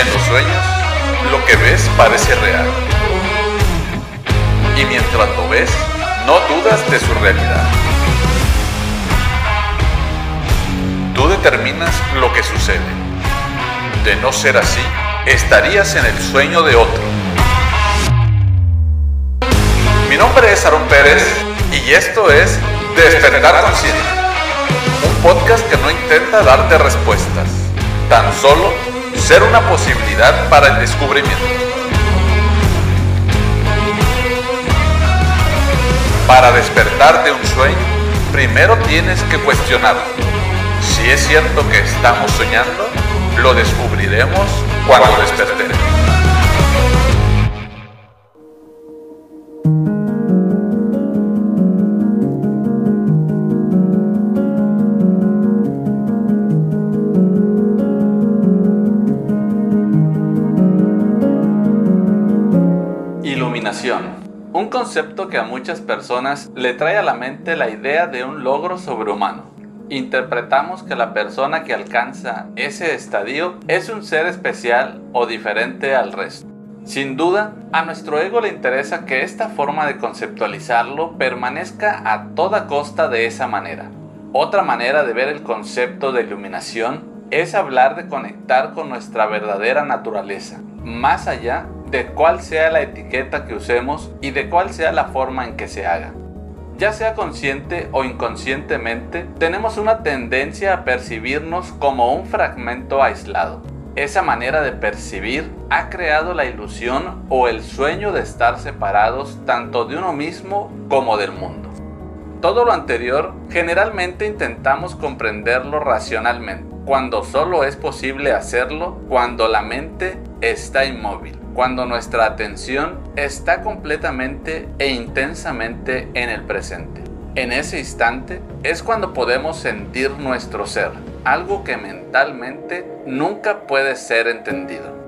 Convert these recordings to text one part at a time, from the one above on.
En los sueños, lo que ves parece real. Y mientras lo ves, no dudas de su realidad. Tú determinas lo que sucede. De no ser así, estarías en el sueño de otro. Mi nombre es Aaron Pérez y esto es Despertar Consciente, un podcast que no intenta darte respuestas, tan solo ser una posibilidad para el descubrimiento. Para despertar de un sueño, primero tienes que cuestionarlo. Si es cierto que estamos soñando, lo descubriremos cuando despertemos. Que a muchas personas le trae a la mente la idea de un logro sobrehumano. Interpretamos que la persona que alcanza ese estadio es un ser especial o diferente al resto. Sin duda, a nuestro ego le interesa que esta forma de conceptualizarlo permanezca a toda costa de esa manera. Otra manera de ver el concepto de iluminación es hablar de conectar con nuestra verdadera naturaleza, más allá de cuál sea la etiqueta que usemos y de cuál sea la forma en que se haga. Ya sea consciente o inconscientemente, tenemos una tendencia a percibirnos como un fragmento aislado. Esa manera de percibir ha creado la ilusión o el sueño de estar separados tanto de uno mismo como del mundo. Todo lo anterior generalmente intentamos comprenderlo racionalmente, cuando solo es posible hacerlo cuando la mente está inmóvil cuando nuestra atención está completamente e intensamente en el presente. En ese instante es cuando podemos sentir nuestro ser, algo que mentalmente nunca puede ser entendido.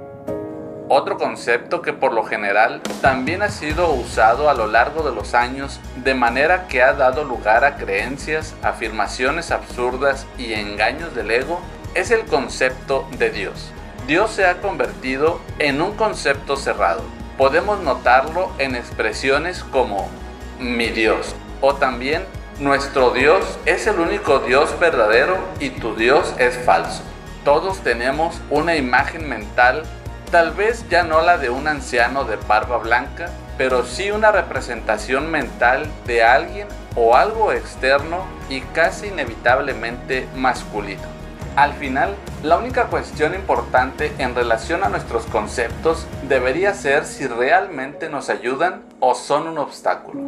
Otro concepto que por lo general también ha sido usado a lo largo de los años de manera que ha dado lugar a creencias, afirmaciones absurdas y engaños del ego es el concepto de Dios. Dios se ha convertido en un concepto cerrado. Podemos notarlo en expresiones como mi Dios o también nuestro Dios es el único Dios verdadero y tu Dios es falso. Todos tenemos una imagen mental, tal vez ya no la de un anciano de barba blanca, pero sí una representación mental de alguien o algo externo y casi inevitablemente masculino. Al final, la única cuestión importante en relación a nuestros conceptos debería ser si realmente nos ayudan o son un obstáculo.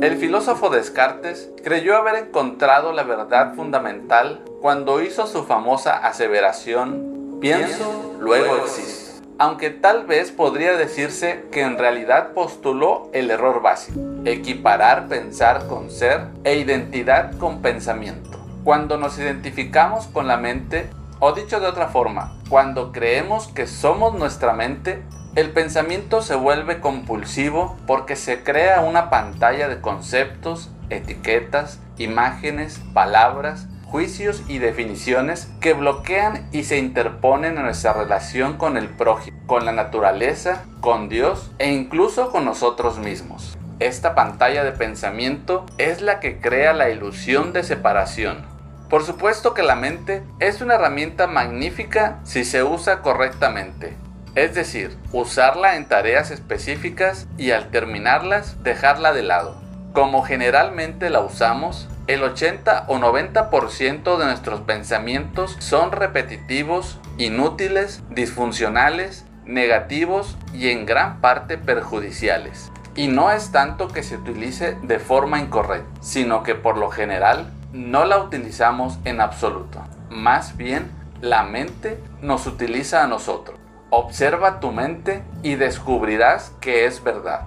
El filósofo Descartes creyó haber encontrado la verdad fundamental cuando hizo su famosa aseveración, pienso, luego existo aunque tal vez podría decirse que en realidad postuló el error básico, equiparar pensar con ser e identidad con pensamiento. Cuando nos identificamos con la mente, o dicho de otra forma, cuando creemos que somos nuestra mente, el pensamiento se vuelve compulsivo porque se crea una pantalla de conceptos, etiquetas, imágenes, palabras, juicios y definiciones que bloquean y se interponen en nuestra relación con el prójimo, con la naturaleza, con Dios e incluso con nosotros mismos. Esta pantalla de pensamiento es la que crea la ilusión de separación. Por supuesto que la mente es una herramienta magnífica si se usa correctamente, es decir, usarla en tareas específicas y al terminarlas dejarla de lado. Como generalmente la usamos, el 80 o 90% de nuestros pensamientos son repetitivos, inútiles, disfuncionales, negativos y en gran parte perjudiciales. Y no es tanto que se utilice de forma incorrecta, sino que por lo general no la utilizamos en absoluto. Más bien, la mente nos utiliza a nosotros. Observa tu mente y descubrirás que es verdad.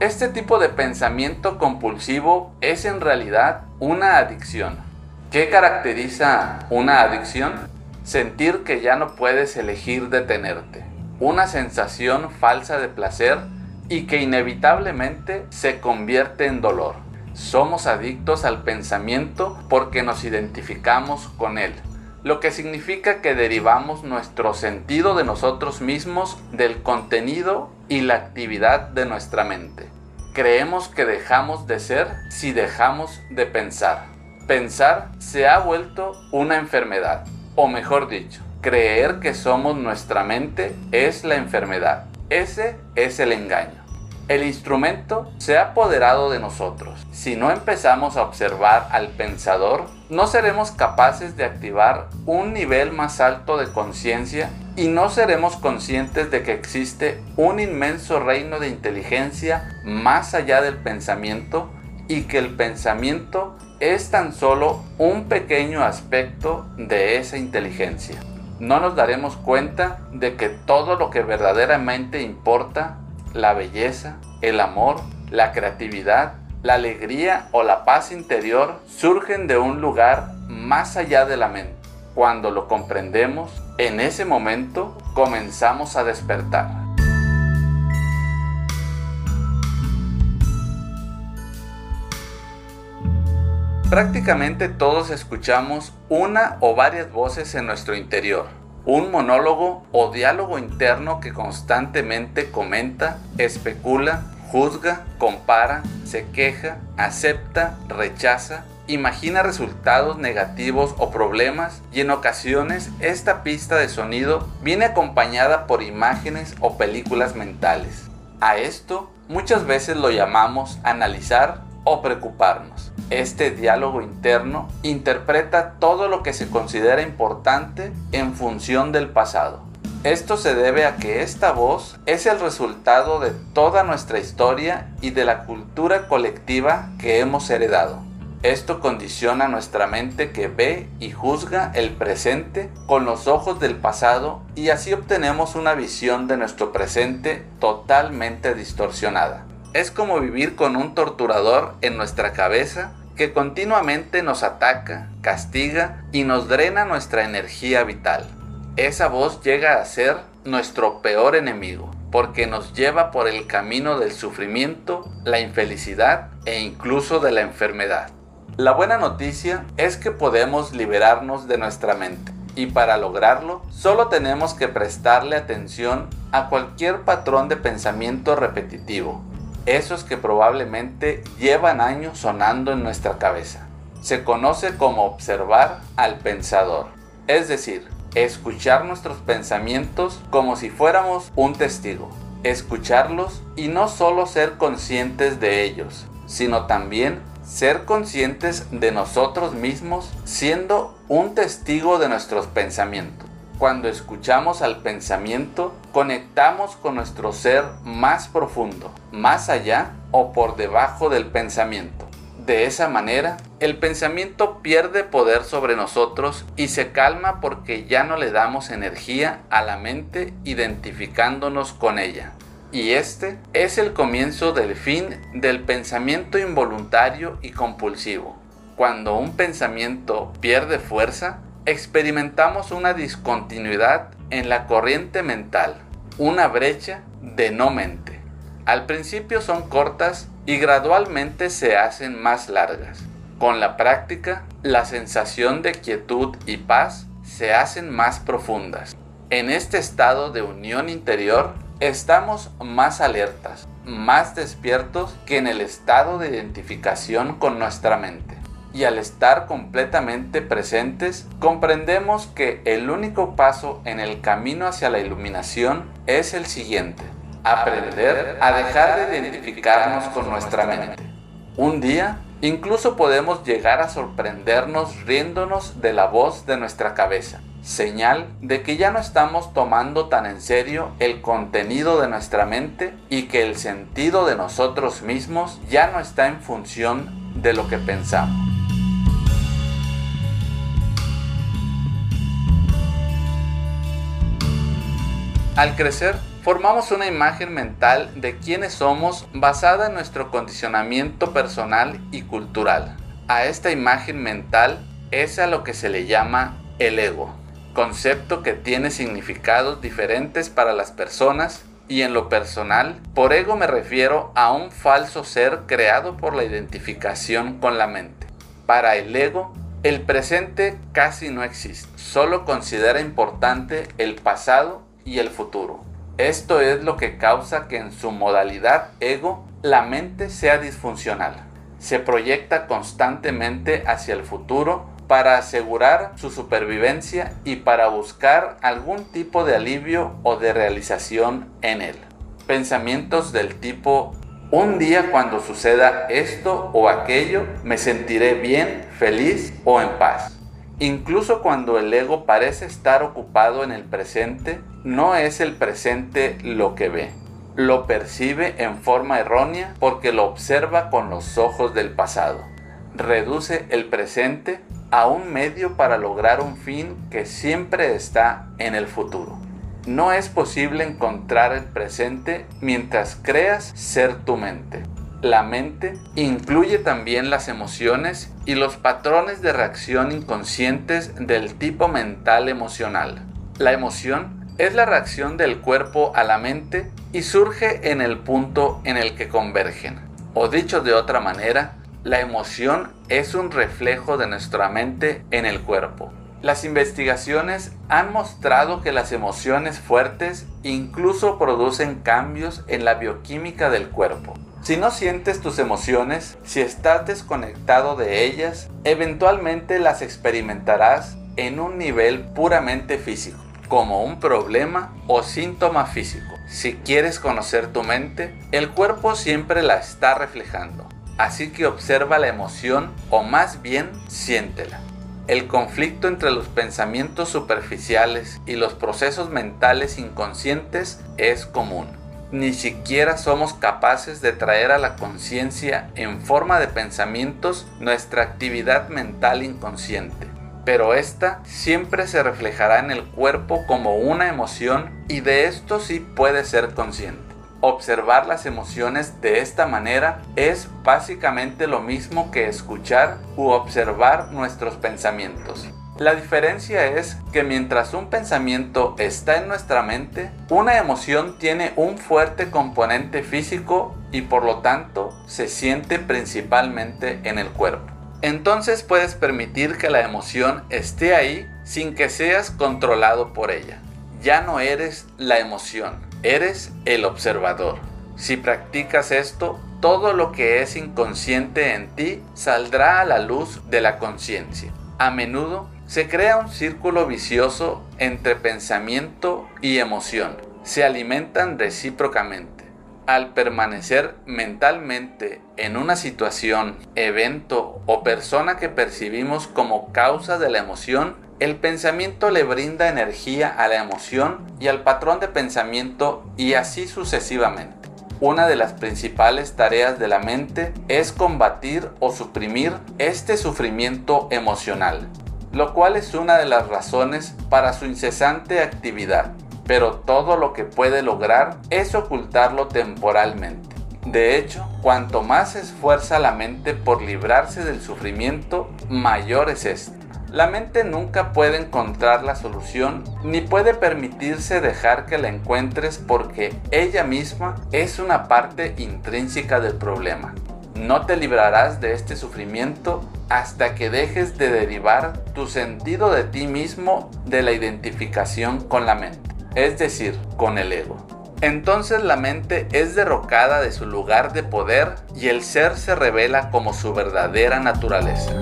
Este tipo de pensamiento compulsivo es en realidad una adicción. ¿Qué caracteriza una adicción? Sentir que ya no puedes elegir detenerte. Una sensación falsa de placer y que inevitablemente se convierte en dolor. Somos adictos al pensamiento porque nos identificamos con él, lo que significa que derivamos nuestro sentido de nosotros mismos del contenido y la actividad de nuestra mente. Creemos que dejamos de ser si dejamos de pensar. Pensar se ha vuelto una enfermedad, o mejor dicho, creer que somos nuestra mente es la enfermedad. Ese es el engaño. El instrumento se ha apoderado de nosotros. Si no empezamos a observar al pensador, no seremos capaces de activar un nivel más alto de conciencia y no seremos conscientes de que existe un inmenso reino de inteligencia más allá del pensamiento y que el pensamiento es tan solo un pequeño aspecto de esa inteligencia. No nos daremos cuenta de que todo lo que verdaderamente importa la belleza, el amor, la creatividad, la alegría o la paz interior surgen de un lugar más allá de la mente. Cuando lo comprendemos, en ese momento comenzamos a despertar. Prácticamente todos escuchamos una o varias voces en nuestro interior un monólogo o diálogo interno que constantemente comenta, especula, juzga, compara, se queja, acepta, rechaza, imagina resultados negativos o problemas y en ocasiones esta pista de sonido viene acompañada por imágenes o películas mentales. A esto muchas veces lo llamamos analizar o preocuparnos. Este diálogo interno interpreta todo lo que se considera importante en función del pasado. Esto se debe a que esta voz es el resultado de toda nuestra historia y de la cultura colectiva que hemos heredado. Esto condiciona nuestra mente que ve y juzga el presente con los ojos del pasado y así obtenemos una visión de nuestro presente totalmente distorsionada. Es como vivir con un torturador en nuestra cabeza que continuamente nos ataca, castiga y nos drena nuestra energía vital. Esa voz llega a ser nuestro peor enemigo, porque nos lleva por el camino del sufrimiento, la infelicidad e incluso de la enfermedad. La buena noticia es que podemos liberarnos de nuestra mente y para lograrlo solo tenemos que prestarle atención a cualquier patrón de pensamiento repetitivo esos que probablemente llevan años sonando en nuestra cabeza. Se conoce como observar al pensador, es decir, escuchar nuestros pensamientos como si fuéramos un testigo, escucharlos y no solo ser conscientes de ellos, sino también ser conscientes de nosotros mismos siendo un testigo de nuestros pensamientos. Cuando escuchamos al pensamiento, conectamos con nuestro ser más profundo, más allá o por debajo del pensamiento. De esa manera, el pensamiento pierde poder sobre nosotros y se calma porque ya no le damos energía a la mente identificándonos con ella. Y este es el comienzo del fin del pensamiento involuntario y compulsivo. Cuando un pensamiento pierde fuerza, experimentamos una discontinuidad en la corriente mental, una brecha de no mente. Al principio son cortas y gradualmente se hacen más largas. Con la práctica, la sensación de quietud y paz se hacen más profundas. En este estado de unión interior, estamos más alertas, más despiertos que en el estado de identificación con nuestra mente y al estar completamente presentes, comprendemos que el único paso en el camino hacia la iluminación es el siguiente, aprender a dejar de identificarnos con nuestra mente. Un día, incluso podemos llegar a sorprendernos riéndonos de la voz de nuestra cabeza, señal de que ya no estamos tomando tan en serio el contenido de nuestra mente y que el sentido de nosotros mismos ya no está en función de lo que pensamos. Al crecer, formamos una imagen mental de quiénes somos basada en nuestro condicionamiento personal y cultural. A esta imagen mental es a lo que se le llama el ego, concepto que tiene significados diferentes para las personas y en lo personal, por ego me refiero a un falso ser creado por la identificación con la mente. Para el ego, el presente casi no existe, solo considera importante el pasado y el futuro. Esto es lo que causa que en su modalidad ego la mente sea disfuncional. Se proyecta constantemente hacia el futuro para asegurar su supervivencia y para buscar algún tipo de alivio o de realización en él. Pensamientos del tipo, un día cuando suceda esto o aquello, me sentiré bien, feliz o en paz. Incluso cuando el ego parece estar ocupado en el presente, no es el presente lo que ve. Lo percibe en forma errónea porque lo observa con los ojos del pasado. Reduce el presente a un medio para lograr un fin que siempre está en el futuro. No es posible encontrar el presente mientras creas ser tu mente. La mente incluye también las emociones y los patrones de reacción inconscientes del tipo mental emocional. La emoción es la reacción del cuerpo a la mente y surge en el punto en el que convergen. O dicho de otra manera, la emoción es un reflejo de nuestra mente en el cuerpo. Las investigaciones han mostrado que las emociones fuertes incluso producen cambios en la bioquímica del cuerpo. Si no sientes tus emociones, si estás desconectado de ellas, eventualmente las experimentarás en un nivel puramente físico, como un problema o síntoma físico. Si quieres conocer tu mente, el cuerpo siempre la está reflejando. Así que observa la emoción o más bien siéntela. El conflicto entre los pensamientos superficiales y los procesos mentales inconscientes es común. Ni siquiera somos capaces de traer a la conciencia en forma de pensamientos nuestra actividad mental inconsciente. Pero esta siempre se reflejará en el cuerpo como una emoción y de esto sí puede ser consciente. Observar las emociones de esta manera es básicamente lo mismo que escuchar u observar nuestros pensamientos. La diferencia es que mientras un pensamiento está en nuestra mente, una emoción tiene un fuerte componente físico y por lo tanto se siente principalmente en el cuerpo. Entonces puedes permitir que la emoción esté ahí sin que seas controlado por ella. Ya no eres la emoción, Eres el observador. Si practicas esto, todo lo que es inconsciente en ti saldrá a la luz de la conciencia. A menudo se crea un círculo vicioso entre pensamiento y emoción. Se alimentan recíprocamente. Al permanecer mentalmente en una situación, evento o persona que percibimos como causa de la emoción, el pensamiento le brinda energía a la emoción y al patrón de pensamiento y así sucesivamente. Una de las principales tareas de la mente es combatir o suprimir este sufrimiento emocional, lo cual es una de las razones para su incesante actividad, pero todo lo que puede lograr es ocultarlo temporalmente. De hecho, cuanto más se esfuerza la mente por librarse del sufrimiento, mayor es este. La mente nunca puede encontrar la solución ni puede permitirse dejar que la encuentres porque ella misma es una parte intrínseca del problema. No te librarás de este sufrimiento hasta que dejes de derivar tu sentido de ti mismo de la identificación con la mente, es decir, con el ego. Entonces la mente es derrocada de su lugar de poder y el ser se revela como su verdadera naturaleza.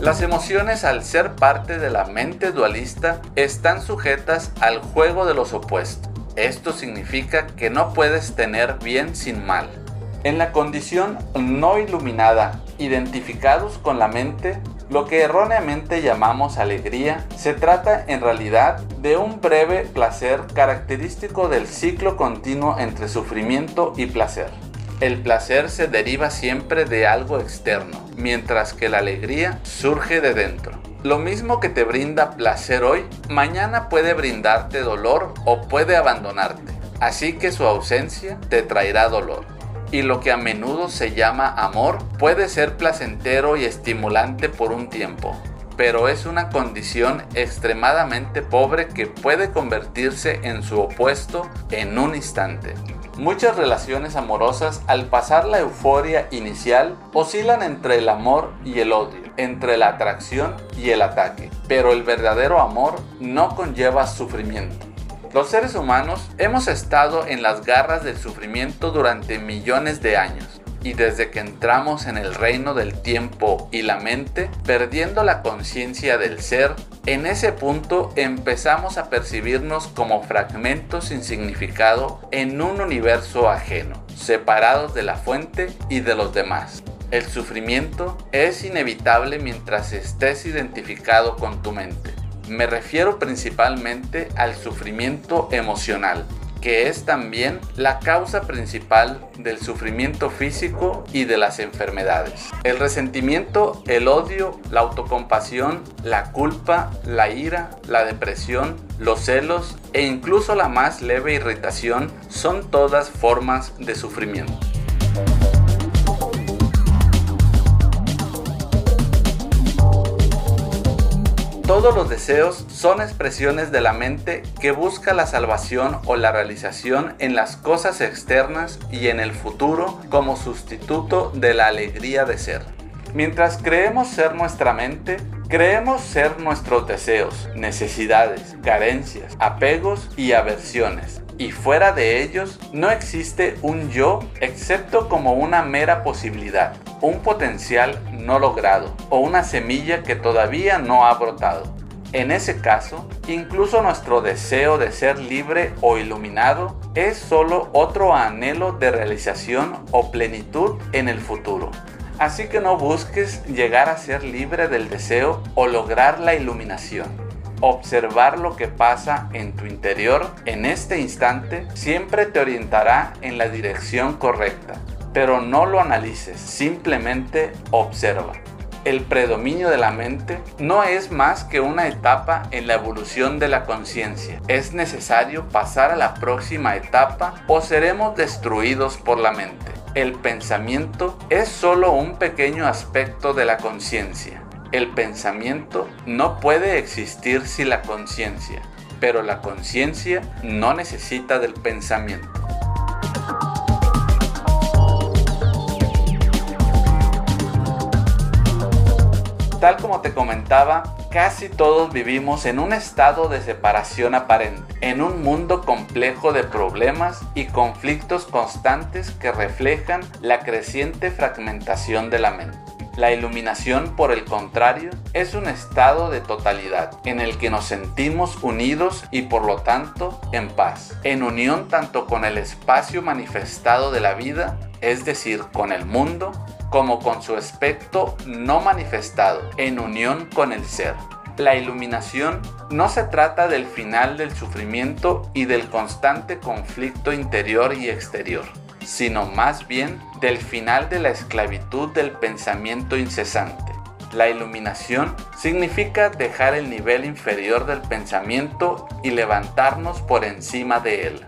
Las emociones al ser parte de la mente dualista están sujetas al juego de los opuestos. Esto significa que no puedes tener bien sin mal. En la condición no iluminada, identificados con la mente, lo que erróneamente llamamos alegría, se trata en realidad de un breve placer característico del ciclo continuo entre sufrimiento y placer. El placer se deriva siempre de algo externo, mientras que la alegría surge de dentro. Lo mismo que te brinda placer hoy, mañana puede brindarte dolor o puede abandonarte. Así que su ausencia te traerá dolor. Y lo que a menudo se llama amor puede ser placentero y estimulante por un tiempo, pero es una condición extremadamente pobre que puede convertirse en su opuesto en un instante. Muchas relaciones amorosas al pasar la euforia inicial oscilan entre el amor y el odio, entre la atracción y el ataque, pero el verdadero amor no conlleva sufrimiento. Los seres humanos hemos estado en las garras del sufrimiento durante millones de años y desde que entramos en el reino del tiempo y la mente, perdiendo la conciencia del ser, en ese punto empezamos a percibirnos como fragmentos sin significado en un universo ajeno, separados de la fuente y de los demás. El sufrimiento es inevitable mientras estés identificado con tu mente. Me refiero principalmente al sufrimiento emocional, que es también la causa principal del sufrimiento físico y de las enfermedades. El resentimiento, el odio, la autocompasión, la culpa, la ira, la depresión, los celos e incluso la más leve irritación son todas formas de sufrimiento. Todos los deseos son expresiones de la mente que busca la salvación o la realización en las cosas externas y en el futuro como sustituto de la alegría de ser. Mientras creemos ser nuestra mente, creemos ser nuestros deseos, necesidades, carencias, apegos y aversiones y fuera de ellos no existe un yo excepto como una mera posibilidad, un potencial no logrado o una semilla que todavía no ha brotado. En ese caso, incluso nuestro deseo de ser libre o iluminado es solo otro anhelo de realización o plenitud en el futuro. Así que no busques llegar a ser libre del deseo o lograr la iluminación observar lo que pasa en tu interior en este instante siempre te orientará en la dirección correcta. Pero no lo analices, simplemente observa. El predominio de la mente no es más que una etapa en la evolución de la conciencia. Es necesario pasar a la próxima etapa o seremos destruidos por la mente. El pensamiento es solo un pequeño aspecto de la conciencia el pensamiento no puede existir sin la conciencia, pero la conciencia no necesita del pensamiento. Tal como te comentaba, casi todos vivimos en un estado de separación aparente, en un mundo complejo de problemas y conflictos constantes que reflejan la creciente fragmentación de la mente. La iluminación, por el contrario, es un estado de totalidad en el que nos sentimos unidos y por lo tanto en paz, en unión tanto con el espacio manifestado de la vida, es decir, con el mundo, como con su aspecto no manifestado, en unión con el ser. La iluminación no se trata del final del sufrimiento y del constante conflicto interior y exterior sino más bien del final de la esclavitud del pensamiento incesante. La iluminación significa dejar el nivel inferior del pensamiento y levantarnos por encima de él.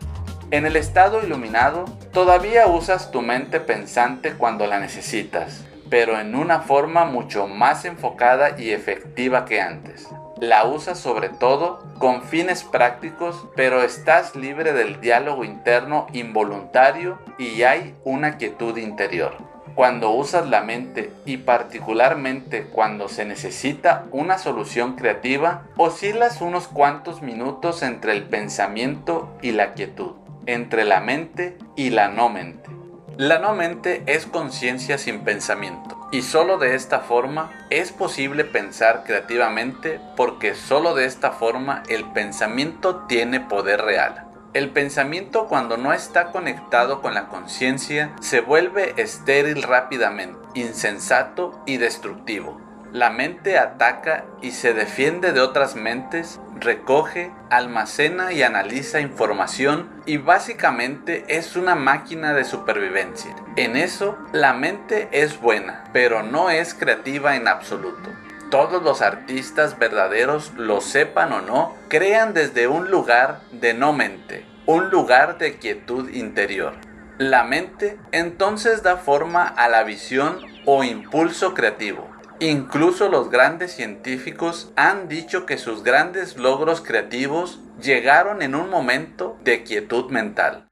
En el estado iluminado, todavía usas tu mente pensante cuando la necesitas, pero en una forma mucho más enfocada y efectiva que antes la usas sobre todo con fines prácticos, pero estás libre del diálogo interno involuntario y hay una quietud interior. Cuando usas la mente y particularmente cuando se necesita una solución creativa, oscilas unos cuantos minutos entre el pensamiento y la quietud, entre la mente y la no mente. La no mente es conciencia sin pensamiento y solo de esta forma es posible pensar creativamente porque solo de esta forma el pensamiento tiene poder real. El pensamiento cuando no está conectado con la conciencia se vuelve estéril rápidamente, insensato y destructivo. La mente ataca y se defiende de otras mentes, recoge, almacena y analiza información y básicamente es una máquina de supervivencia. En eso, la mente es buena, pero no es creativa en absoluto. Todos los artistas verdaderos, lo sepan o no, crean desde un lugar de no mente, un lugar de quietud interior. La mente entonces da forma a la visión o impulso creativo Incluso los grandes científicos han dicho que sus grandes logros creativos llegaron en un momento de quietud mental.